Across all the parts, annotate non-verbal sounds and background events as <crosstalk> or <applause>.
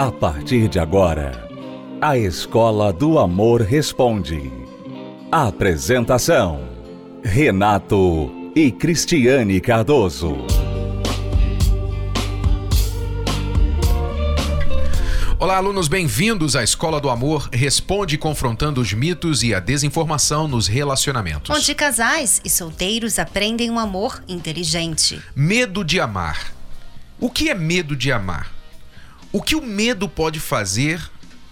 A partir de agora, a Escola do Amor Responde. Apresentação: Renato e Cristiane Cardoso. Olá, alunos, bem-vindos à Escola do Amor Responde confrontando os mitos e a desinformação nos relacionamentos. Onde casais e solteiros aprendem um amor inteligente. Medo de amar. O que é medo de amar? O que o medo pode fazer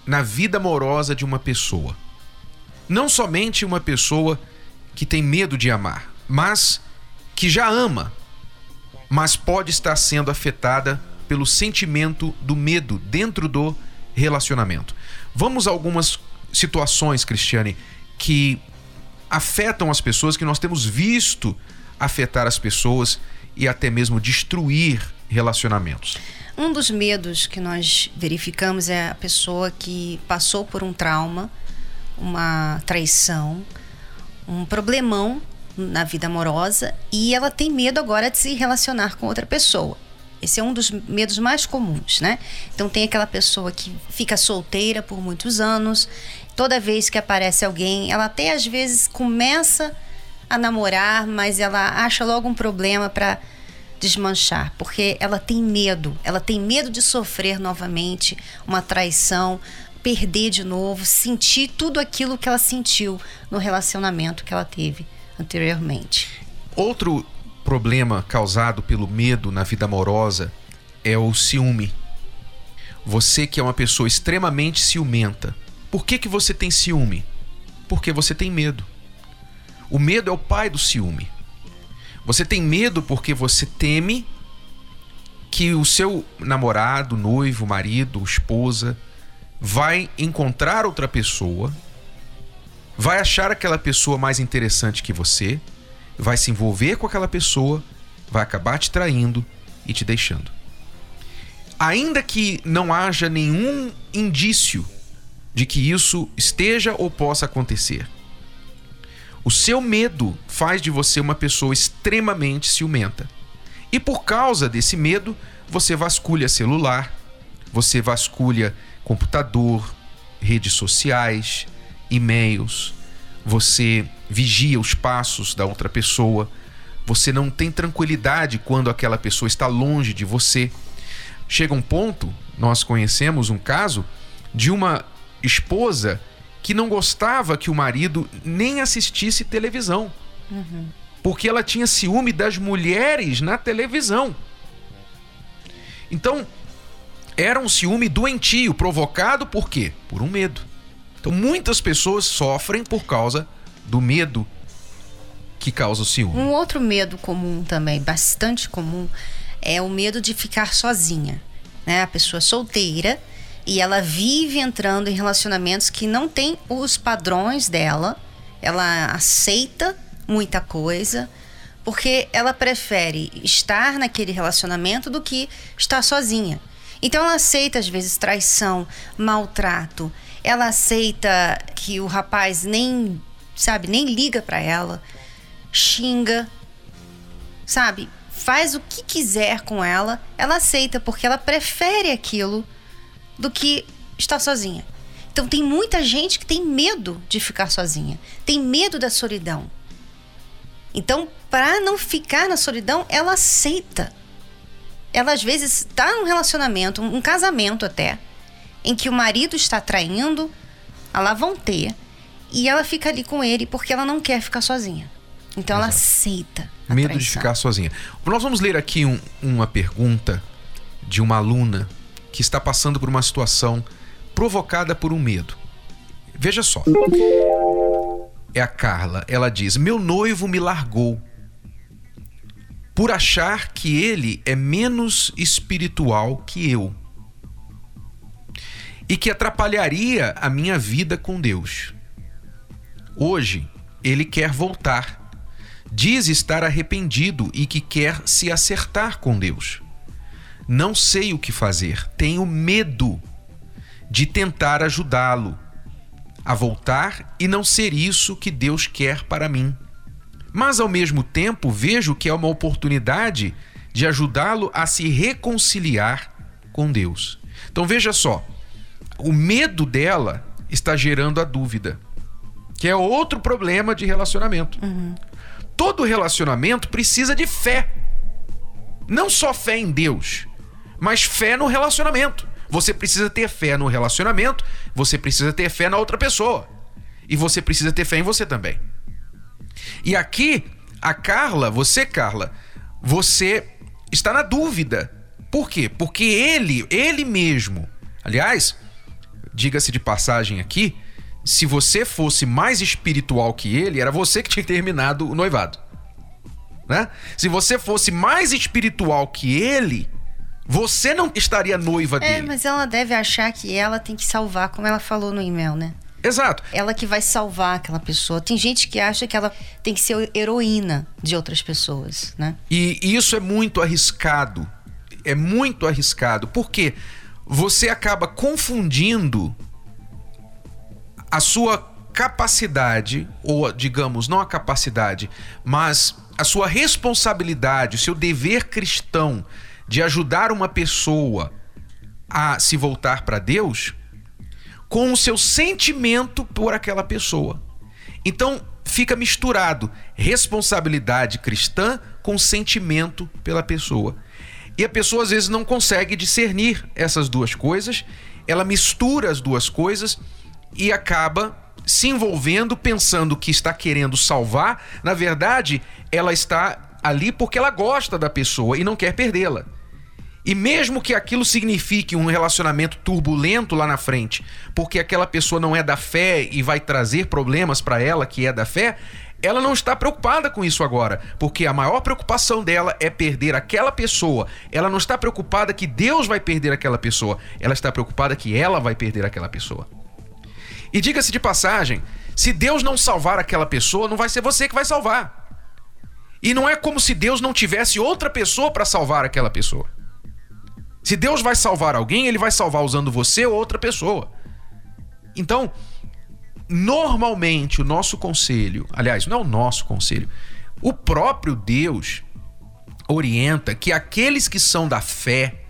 na vida amorosa de uma pessoa? Não somente uma pessoa que tem medo de amar, mas que já ama, mas pode estar sendo afetada pelo sentimento do medo dentro do relacionamento. Vamos a algumas situações, Cristiane, que afetam as pessoas, que nós temos visto afetar as pessoas e até mesmo destruir relacionamentos. Um dos medos que nós verificamos é a pessoa que passou por um trauma, uma traição, um problemão na vida amorosa e ela tem medo agora de se relacionar com outra pessoa. Esse é um dos medos mais comuns, né? Então tem aquela pessoa que fica solteira por muitos anos, toda vez que aparece alguém, ela até às vezes começa a namorar, mas ela acha logo um problema para desmanchar, porque ela tem medo, ela tem medo de sofrer novamente uma traição, perder de novo, sentir tudo aquilo que ela sentiu no relacionamento que ela teve anteriormente. Outro problema causado pelo medo na vida amorosa é o ciúme. Você que é uma pessoa extremamente ciumenta. Por que, que você tem ciúme? Porque você tem medo. O medo é o pai do ciúme. Você tem medo porque você teme que o seu namorado, noivo, marido, esposa vai encontrar outra pessoa, vai achar aquela pessoa mais interessante que você, vai se envolver com aquela pessoa, vai acabar te traindo e te deixando. Ainda que não haja nenhum indício de que isso esteja ou possa acontecer, o seu medo faz de você uma pessoa extremamente ciumenta. E por causa desse medo, você vasculha celular, você vasculha computador, redes sociais, e-mails, você vigia os passos da outra pessoa, você não tem tranquilidade quando aquela pessoa está longe de você. Chega um ponto, nós conhecemos um caso de uma esposa que não gostava que o marido nem assistisse televisão. Uhum. Porque ela tinha ciúme das mulheres na televisão. Então, era um ciúme doentio, provocado por quê? Por um medo. Então, muitas pessoas sofrem por causa do medo que causa o ciúme. Um outro medo comum também, bastante comum, é o medo de ficar sozinha. Né? A pessoa solteira e ela vive entrando em relacionamentos que não tem os padrões dela. Ela aceita muita coisa porque ela prefere estar naquele relacionamento do que estar sozinha. Então ela aceita às vezes traição, maltrato. Ela aceita que o rapaz nem, sabe, nem liga para ela, xinga, sabe? Faz o que quiser com ela, ela aceita porque ela prefere aquilo do que estar sozinha. Então tem muita gente que tem medo de ficar sozinha, tem medo da solidão. Então, para não ficar na solidão, ela aceita. Ela às vezes está num relacionamento, um casamento até, em que o marido está traindo, lá vão ter, e ela fica ali com ele porque ela não quer ficar sozinha. Então Exato. ela aceita. Medo traição. de ficar sozinha. Nós vamos ler aqui um, uma pergunta de uma aluna que está passando por uma situação provocada por um medo. Veja só. É a Carla. Ela diz: Meu noivo me largou por achar que ele é menos espiritual que eu e que atrapalharia a minha vida com Deus. Hoje, ele quer voltar. Diz estar arrependido e que quer se acertar com Deus. Não sei o que fazer. Tenho medo de tentar ajudá-lo a voltar e não ser isso que Deus quer para mim. Mas ao mesmo tempo vejo que é uma oportunidade de ajudá-lo a se reconciliar com Deus. Então veja só, o medo dela está gerando a dúvida, que é outro problema de relacionamento. Uhum. Todo relacionamento precisa de fé. Não só fé em Deus, mas fé no relacionamento. Você precisa ter fé no relacionamento, você precisa ter fé na outra pessoa. E você precisa ter fé em você também. E aqui, a Carla, você, Carla, você está na dúvida. Por quê? Porque ele, ele mesmo, aliás, diga-se de passagem aqui, se você fosse mais espiritual que ele, era você que tinha terminado o noivado. Né? Se você fosse mais espiritual que ele, você não estaria noiva é, dele. É, mas ela deve achar que ela tem que salvar, como ela falou no e-mail, né? Exato. Ela que vai salvar aquela pessoa. Tem gente que acha que ela tem que ser heroína de outras pessoas, né? E isso é muito arriscado. É muito arriscado. Porque você acaba confundindo a sua capacidade, ou digamos, não a capacidade, mas a sua responsabilidade, o seu dever cristão de ajudar uma pessoa a se voltar para Deus com o seu sentimento por aquela pessoa. Então fica misturado responsabilidade cristã com sentimento pela pessoa. E a pessoa às vezes não consegue discernir essas duas coisas, ela mistura as duas coisas e acaba se envolvendo pensando que está querendo salvar, na verdade, ela está ali porque ela gosta da pessoa e não quer perdê-la. E mesmo que aquilo signifique um relacionamento turbulento lá na frente, porque aquela pessoa não é da fé e vai trazer problemas para ela que é da fé, ela não está preocupada com isso agora, porque a maior preocupação dela é perder aquela pessoa. Ela não está preocupada que Deus vai perder aquela pessoa, ela está preocupada que ela vai perder aquela pessoa. E diga-se de passagem, se Deus não salvar aquela pessoa, não vai ser você que vai salvar. E não é como se Deus não tivesse outra pessoa para salvar aquela pessoa. Se Deus vai salvar alguém, ele vai salvar usando você ou outra pessoa. Então, normalmente o nosso conselho, aliás, não é o nosso conselho, o próprio Deus orienta que aqueles que são da fé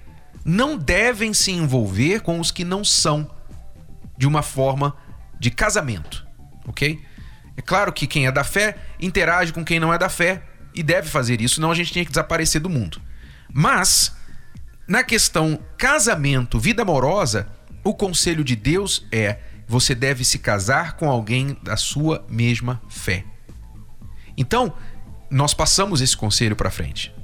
não devem se envolver com os que não são de uma forma de casamento, ok? É claro que quem é da fé interage com quem não é da fé e deve fazer isso, senão a gente tinha que desaparecer do mundo. Mas na questão casamento, vida amorosa, o conselho de Deus é: você deve se casar com alguém da sua mesma fé. Então, nós passamos esse conselho para frente.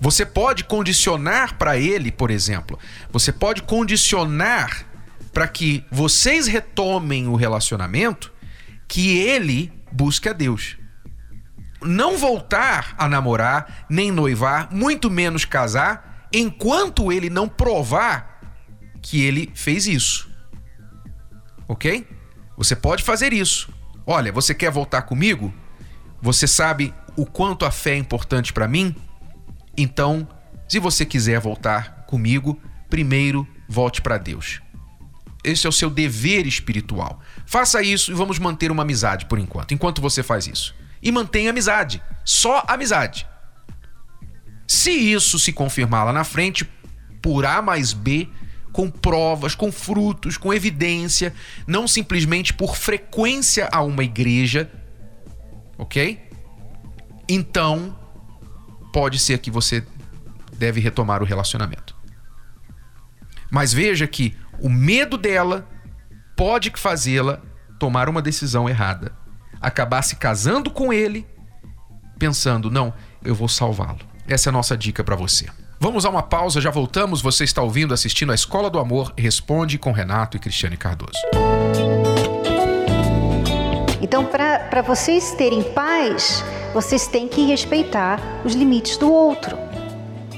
Você pode condicionar para ele, por exemplo, você pode condicionar para que vocês retomem o relacionamento que ele busque a Deus. Não voltar a namorar, nem noivar, muito menos casar enquanto ele não provar que ele fez isso. Ok? Você pode fazer isso. Olha, você quer voltar comigo? Você sabe o quanto a fé é importante para mim? Então, se você quiser voltar comigo, primeiro volte para Deus. Esse é o seu dever espiritual. Faça isso e vamos manter uma amizade por enquanto, enquanto você faz isso. E mantenha amizade. Só amizade. Se isso se confirmar lá na frente, por A mais B, com provas, com frutos, com evidência, não simplesmente por frequência a uma igreja, ok? Então, pode ser que você deve retomar o relacionamento. Mas veja que o medo dela pode fazê-la tomar uma decisão errada, acabar se casando com ele, pensando, não, eu vou salvá-lo. Essa é a nossa dica para você. Vamos a uma pausa, já voltamos. Você está ouvindo, assistindo a Escola do Amor Responde com Renato e Cristiane Cardoso. Então, para vocês terem paz, vocês têm que respeitar os limites do outro.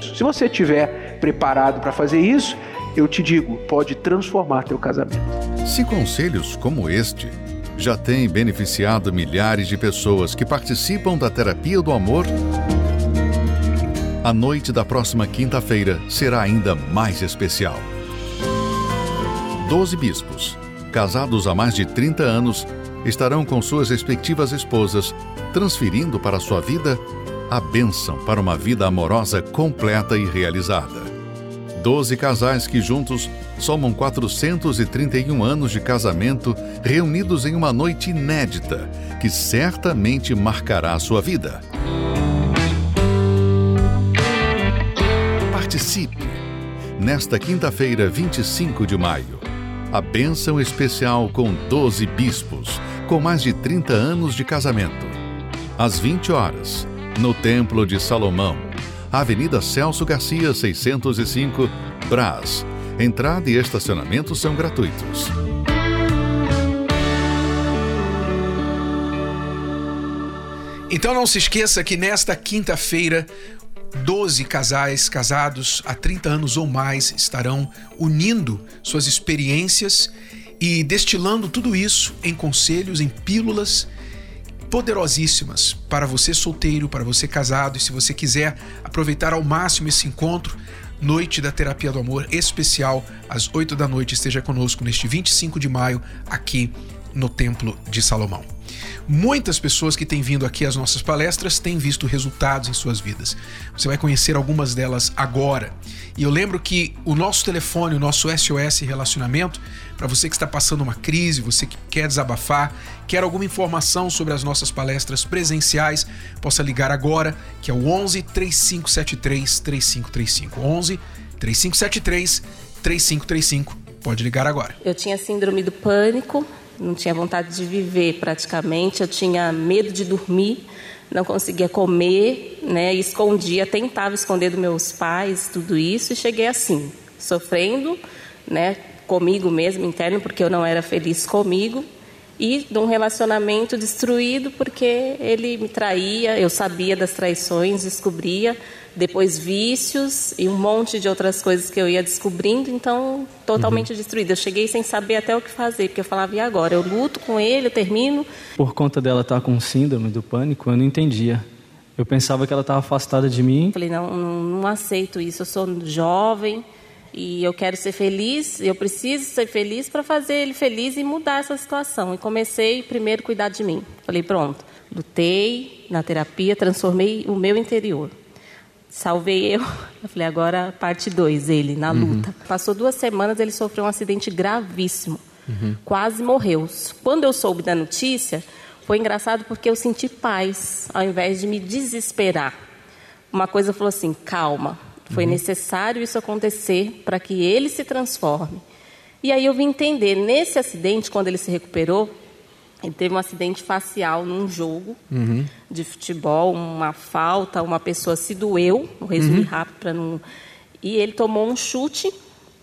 Se você estiver preparado para fazer isso, eu te digo, pode transformar teu casamento. Se conselhos como este já têm beneficiado milhares de pessoas que participam da terapia do amor, a noite da próxima quinta-feira será ainda mais especial. Doze bispos, casados há mais de 30 anos, estarão com suas respectivas esposas, transferindo para sua vida a bênção para uma vida amorosa completa e realizada. Doze casais que juntos somam 431 anos de casamento reunidos em uma noite inédita que certamente marcará a sua vida. Participe! Nesta quinta-feira, 25 de maio, a bênção especial com 12 bispos, com mais de 30 anos de casamento. Às 20 horas, no Templo de Salomão, Avenida Celso Garcia, 605, Brás. Entrada e estacionamento são gratuitos. Então não se esqueça que nesta quinta-feira, 12 casais casados há 30 anos ou mais estarão unindo suas experiências e destilando tudo isso em conselhos, em pílulas poderosíssimas para você solteiro, para você casado e se você quiser aproveitar ao máximo esse encontro, Noite da Terapia do Amor especial às 8 da noite, esteja conosco neste 25 de maio aqui no Templo de Salomão. Muitas pessoas que têm vindo aqui às nossas palestras têm visto resultados em suas vidas. Você vai conhecer algumas delas agora. E eu lembro que o nosso telefone, o nosso SOS Relacionamento, para você que está passando uma crise, você que quer desabafar, quer alguma informação sobre as nossas palestras presenciais, possa ligar agora, que é o 11 3573 3535. 11 3573 3535. Pode ligar agora. Eu tinha síndrome do pânico, não tinha vontade de viver praticamente, eu tinha medo de dormir, não conseguia comer, né? Escondia, tentava esconder dos meus pais tudo isso e cheguei assim, sofrendo, né? Comigo mesmo interno, porque eu não era feliz comigo e de um relacionamento destruído porque ele me traía, eu sabia das traições, descobria, depois vícios e um monte de outras coisas que eu ia descobrindo, então totalmente uhum. destruída. Eu cheguei sem saber até o que fazer, porque eu falava, e agora? Eu luto com ele, eu termino. Por conta dela estar com síndrome do pânico, eu não entendia. Eu pensava que ela estava afastada de mim. Falei, não, não, não aceito isso, eu sou jovem, e eu quero ser feliz, eu preciso ser feliz para fazer ele feliz e mudar essa situação. E comecei primeiro a cuidar de mim. Falei, pronto, lutei na terapia, transformei o meu interior. Salvei eu. <laughs> Eu falei, agora parte 2, ele, na uhum. luta. Passou duas semanas, ele sofreu um acidente gravíssimo. Uhum. Quase morreu. Quando eu soube da notícia, foi engraçado porque eu senti paz, ao invés de me desesperar. Uma coisa falou assim: calma, foi uhum. necessário isso acontecer para que ele se transforme. E aí eu vim entender, nesse acidente, quando ele se recuperou, ele teve um acidente facial num jogo uhum. de futebol, uma falta, uma pessoa se doeu, vou resumir uhum. rápido para não. E ele tomou um chute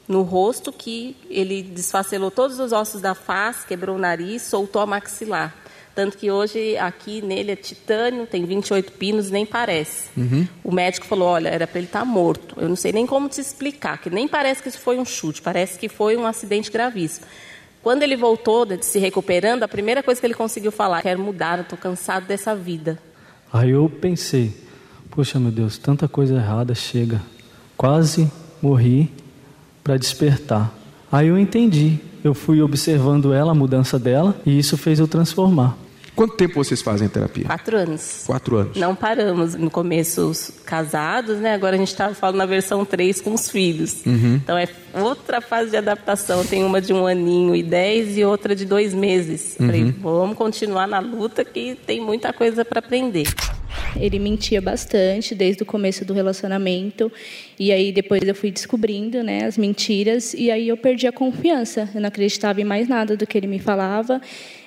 no rosto que ele desfacelou todos os ossos da face, quebrou o nariz, soltou a maxilar. Tanto que hoje aqui nele é titânio, tem 28 pinos, nem parece. Uhum. O médico falou: olha, era para ele estar tá morto. Eu não sei nem como te explicar, que nem parece que isso foi um chute, parece que foi um acidente gravíssimo. Quando ele voltou, se recuperando, a primeira coisa que ele conseguiu falar: quero mudar, estou cansado dessa vida. Aí eu pensei: poxa, meu Deus, tanta coisa errada chega. Quase morri para despertar. Aí eu entendi. Eu fui observando ela, a mudança dela, e isso fez eu transformar. Quanto tempo vocês fazem terapia? Quatro anos. Quatro anos. Não paramos. No começo, os casados, né? Agora a gente está falando na versão 3 com os filhos. Uhum. Então é outra fase de adaptação. Tem uma de um aninho e dez e outra de dois meses. Uhum. Falei, vamos continuar na luta que tem muita coisa para aprender. Ele mentia bastante desde o começo do relacionamento. E aí depois eu fui descobrindo né, as mentiras. E aí eu perdi a confiança. Eu não acreditava em mais nada do que ele me falava.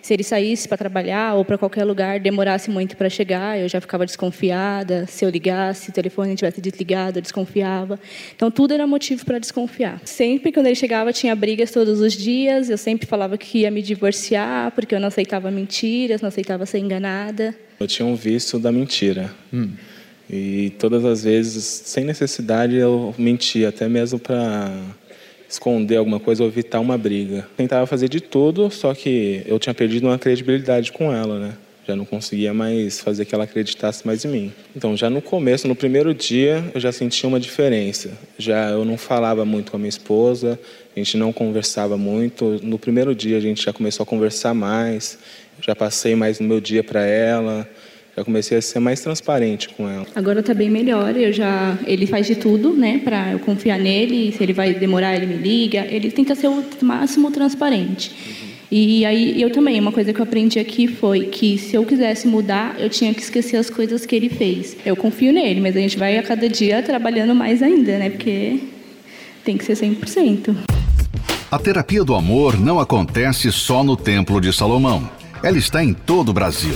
Se ele saísse para trabalhar ou para qualquer lugar, demorasse muito para chegar, eu já ficava desconfiada. Se eu ligasse, o telefone tivesse desligado, eu desconfiava. Então tudo era motivo para desconfiar. Sempre quando ele chegava tinha brigas todos os dias. Eu sempre falava que ia me divorciar porque eu não aceitava mentiras, não aceitava ser enganada. Eu tinha um vício da mentira. Hum. E todas as vezes, sem necessidade, eu mentia, até mesmo para esconder alguma coisa ou evitar uma briga. Tentava fazer de tudo, só que eu tinha perdido uma credibilidade com ela, né? Já não conseguia mais fazer que ela acreditasse mais em mim. Então, já no começo, no primeiro dia, eu já sentia uma diferença. Já eu não falava muito com a minha esposa, a gente não conversava muito. No primeiro dia, a gente já começou a conversar mais. Já passei mais no meu dia para ela. Já comecei a ser mais transparente com ela. Agora tá bem melhor, eu já ele faz de tudo, né, para eu confiar nele, se ele vai demorar, ele me liga, ele tenta ser o máximo transparente. E aí eu também, uma coisa que eu aprendi aqui foi que se eu quisesse mudar, eu tinha que esquecer as coisas que ele fez. Eu confio nele, mas a gente vai a cada dia trabalhando mais ainda, né? Porque tem que ser 100%. A terapia do amor não acontece só no Templo de Salomão. Ela está em todo o Brasil.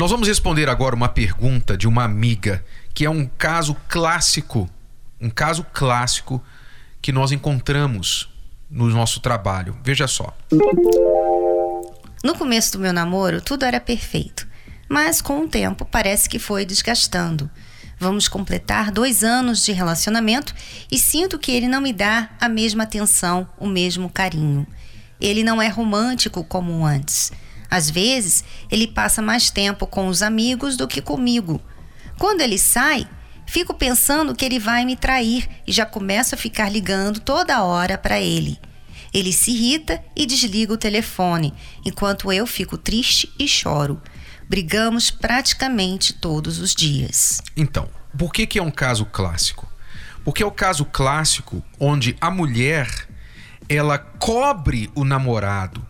Nós vamos responder agora uma pergunta de uma amiga, que é um caso clássico, um caso clássico que nós encontramos no nosso trabalho. Veja só. No começo do meu namoro, tudo era perfeito, mas com o tempo parece que foi desgastando. Vamos completar dois anos de relacionamento e sinto que ele não me dá a mesma atenção, o mesmo carinho. Ele não é romântico como antes. Às vezes, ele passa mais tempo com os amigos do que comigo. Quando ele sai, fico pensando que ele vai me trair e já começo a ficar ligando toda hora para ele. Ele se irrita e desliga o telefone, enquanto eu fico triste e choro. Brigamos praticamente todos os dias. Então, por que, que é um caso clássico? Porque é o caso clássico onde a mulher ela cobre o namorado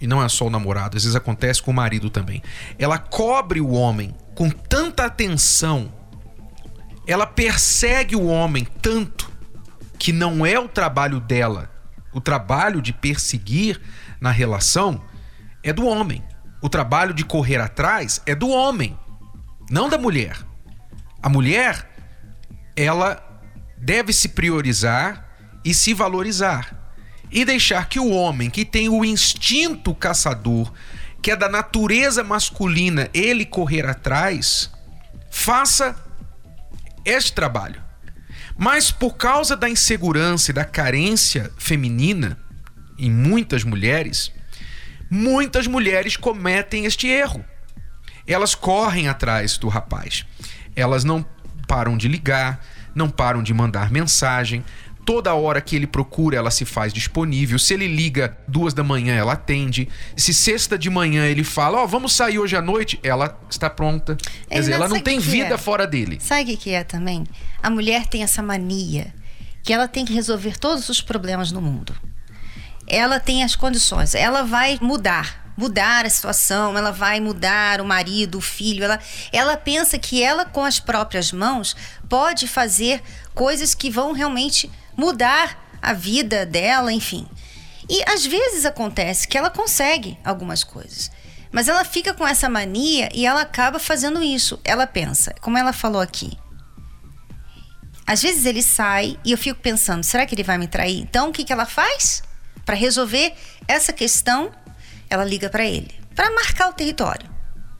e não é só o namorado, às vezes acontece com o marido também. Ela cobre o homem com tanta atenção, ela persegue o homem tanto que não é o trabalho dela. O trabalho de perseguir na relação é do homem. O trabalho de correr atrás é do homem, não da mulher. A mulher, ela deve se priorizar e se valorizar e deixar que o homem que tem o instinto caçador, que é da natureza masculina, ele correr atrás, faça este trabalho. Mas por causa da insegurança e da carência feminina em muitas mulheres, muitas mulheres cometem este erro. Elas correm atrás do rapaz. Elas não param de ligar, não param de mandar mensagem, Toda hora que ele procura, ela se faz disponível. Se ele liga duas da manhã, ela atende. Se sexta de manhã ele fala, ó, oh, vamos sair hoje à noite, ela está pronta. Quer dizer, ela não tem vida é? fora dele. Sabe o que é também? A mulher tem essa mania que ela tem que resolver todos os problemas no mundo. Ela tem as condições, ela vai mudar mudar a situação, ela vai mudar o marido, o filho. Ela, ela pensa que ela, com as próprias mãos, pode fazer coisas que vão realmente mudar a vida dela, enfim. E às vezes acontece que ela consegue algumas coisas. Mas ela fica com essa mania e ela acaba fazendo isso. Ela pensa, como ela falou aqui. Às vezes ele sai e eu fico pensando, será que ele vai me trair? Então o que, que ela faz? Para resolver essa questão, ela liga para ele, para marcar o território,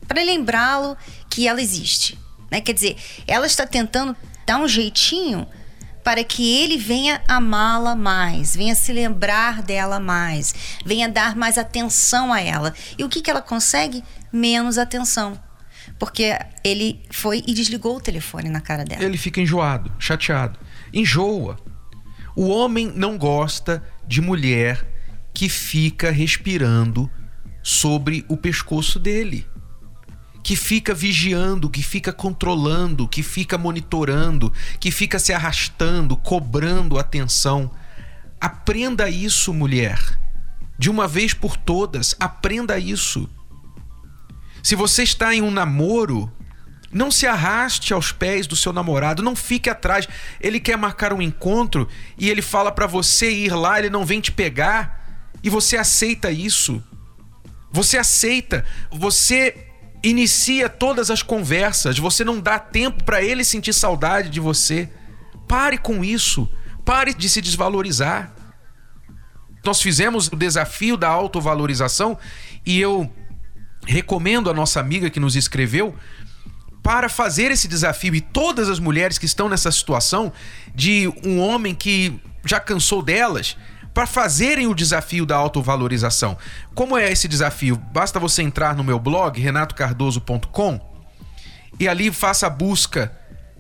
para lembrá-lo que ela existe. Né? Quer dizer, ela está tentando dar um jeitinho para que ele venha amá-la mais, venha se lembrar dela mais, venha dar mais atenção a ela. E o que, que ela consegue? Menos atenção. Porque ele foi e desligou o telefone na cara dela. Ele fica enjoado, chateado. Enjoa. O homem não gosta de mulher que fica respirando sobre o pescoço dele que fica vigiando, que fica controlando, que fica monitorando, que fica se arrastando, cobrando atenção. Aprenda isso, mulher. De uma vez por todas, aprenda isso. Se você está em um namoro, não se arraste aos pés do seu namorado, não fique atrás. Ele quer marcar um encontro e ele fala para você ir lá, ele não vem te pegar e você aceita isso. Você aceita, você inicia todas as conversas, você não dá tempo para ele sentir saudade de você. Pare com isso. Pare de se desvalorizar. Nós fizemos o desafio da autovalorização e eu recomendo a nossa amiga que nos escreveu para fazer esse desafio e todas as mulheres que estão nessa situação de um homem que já cansou delas para fazerem o desafio da autovalorização. Como é esse desafio? Basta você entrar no meu blog renatocardoso.com e ali faça a busca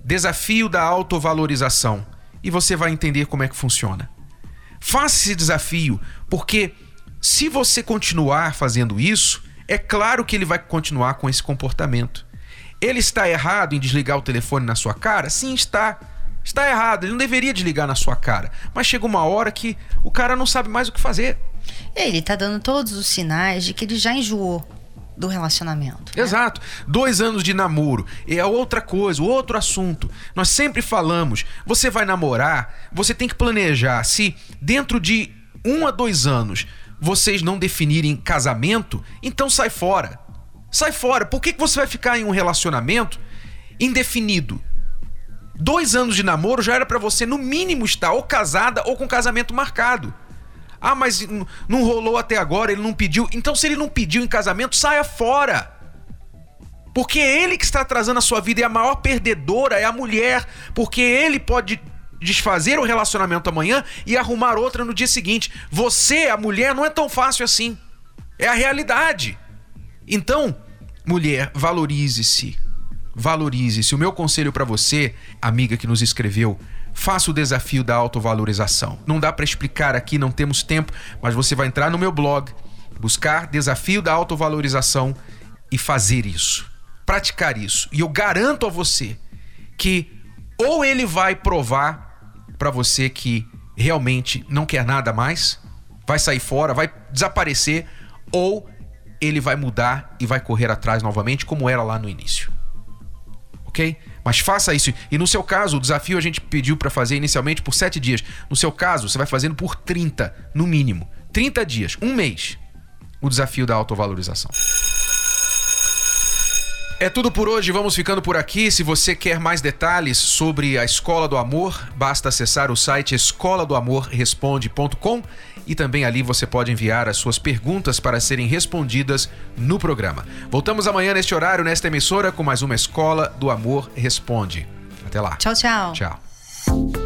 Desafio da Autovalorização e você vai entender como é que funciona. Faça esse desafio, porque se você continuar fazendo isso, é claro que ele vai continuar com esse comportamento. Ele está errado em desligar o telefone na sua cara? Sim, está. Está errado, ele não deveria desligar na sua cara. Mas chega uma hora que o cara não sabe mais o que fazer. Ele está dando todos os sinais de que ele já enjoou do relacionamento. Né? Exato. Dois anos de namoro é outra coisa, outro assunto. Nós sempre falamos: você vai namorar, você tem que planejar. Se dentro de um a dois anos vocês não definirem casamento, então sai fora. Sai fora. Por que, que você vai ficar em um relacionamento indefinido? Dois anos de namoro já era para você, no mínimo, estar ou casada ou com casamento marcado. Ah, mas não rolou até agora, ele não pediu. Então, se ele não pediu em casamento, saia fora. Porque é ele que está atrasando a sua vida e a maior perdedora é a mulher. Porque ele pode desfazer o relacionamento amanhã e arrumar outra no dia seguinte. Você, a mulher, não é tão fácil assim. É a realidade. Então, mulher, valorize-se. Valorize-se. O meu conselho para você, amiga que nos escreveu, faça o desafio da autovalorização. Não dá para explicar aqui, não temos tempo, mas você vai entrar no meu blog, buscar desafio da autovalorização e fazer isso. Praticar isso. E eu garanto a você que ou ele vai provar para você que realmente não quer nada mais, vai sair fora, vai desaparecer, ou ele vai mudar e vai correr atrás novamente, como era lá no início. Ok? Mas faça isso. E no seu caso, o desafio a gente pediu para fazer inicialmente por 7 dias. No seu caso, você vai fazendo por 30, no mínimo. 30 dias, um mês. O desafio da autovalorização. É tudo por hoje, vamos ficando por aqui. Se você quer mais detalhes sobre a Escola do Amor, basta acessar o site escola do amor responde.com e também ali você pode enviar as suas perguntas para serem respondidas no programa. Voltamos amanhã neste horário, nesta emissora, com mais uma Escola do Amor Responde. Até lá. Tchau, tchau. Tchau.